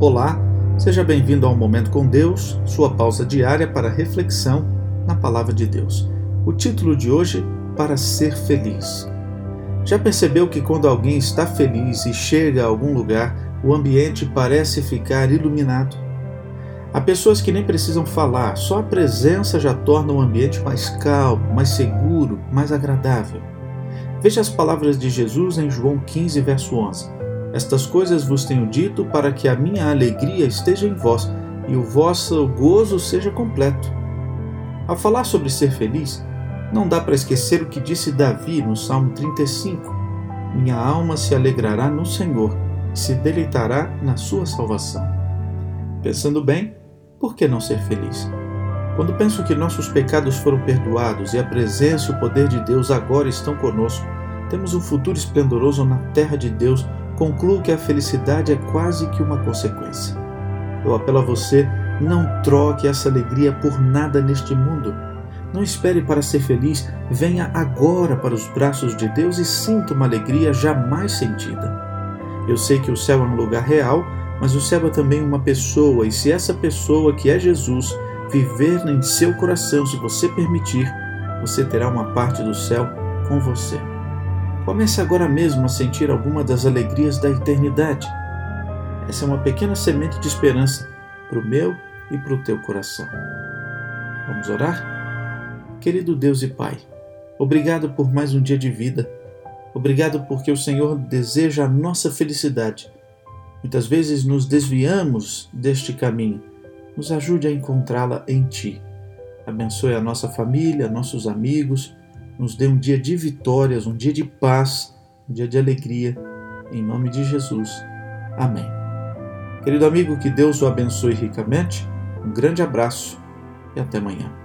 Olá, seja bem-vindo ao Momento com Deus, sua pausa diária para reflexão na Palavra de Deus. O título de hoje: Para ser feliz. Já percebeu que quando alguém está feliz e chega a algum lugar, o ambiente parece ficar iluminado? Há pessoas que nem precisam falar, só a presença já torna o ambiente mais calmo, mais seguro, mais agradável. Veja as palavras de Jesus em João 15, verso 11. Estas coisas vos tenho dito para que a minha alegria esteja em vós e o vosso gozo seja completo. Ao falar sobre ser feliz, não dá para esquecer o que disse Davi no Salmo 35: Minha alma se alegrará no Senhor e se deleitará na sua salvação. Pensando bem, por que não ser feliz? Quando penso que nossos pecados foram perdoados e a presença e o poder de Deus agora estão conosco, temos um futuro esplendoroso na terra de Deus concluo que a felicidade é quase que uma consequência. Eu apelo a você, não troque essa alegria por nada neste mundo. Não espere para ser feliz, venha agora para os braços de Deus e sinta uma alegria jamais sentida. Eu sei que o céu é um lugar real, mas o céu é também uma pessoa, e se essa pessoa, que é Jesus, viver em seu coração, se você permitir, você terá uma parte do céu com você. Comece agora mesmo a sentir alguma das alegrias da eternidade. Essa é uma pequena semente de esperança para o meu e para o teu coração. Vamos orar? Querido Deus e Pai, obrigado por mais um dia de vida. Obrigado porque o Senhor deseja a nossa felicidade. Muitas vezes nos desviamos deste caminho. Nos ajude a encontrá-la em Ti. Abençoe a nossa família, nossos amigos nos dê um dia de vitórias, um dia de paz, um dia de alegria. Em nome de Jesus. Amém. Querido amigo, que Deus o abençoe ricamente. Um grande abraço e até amanhã.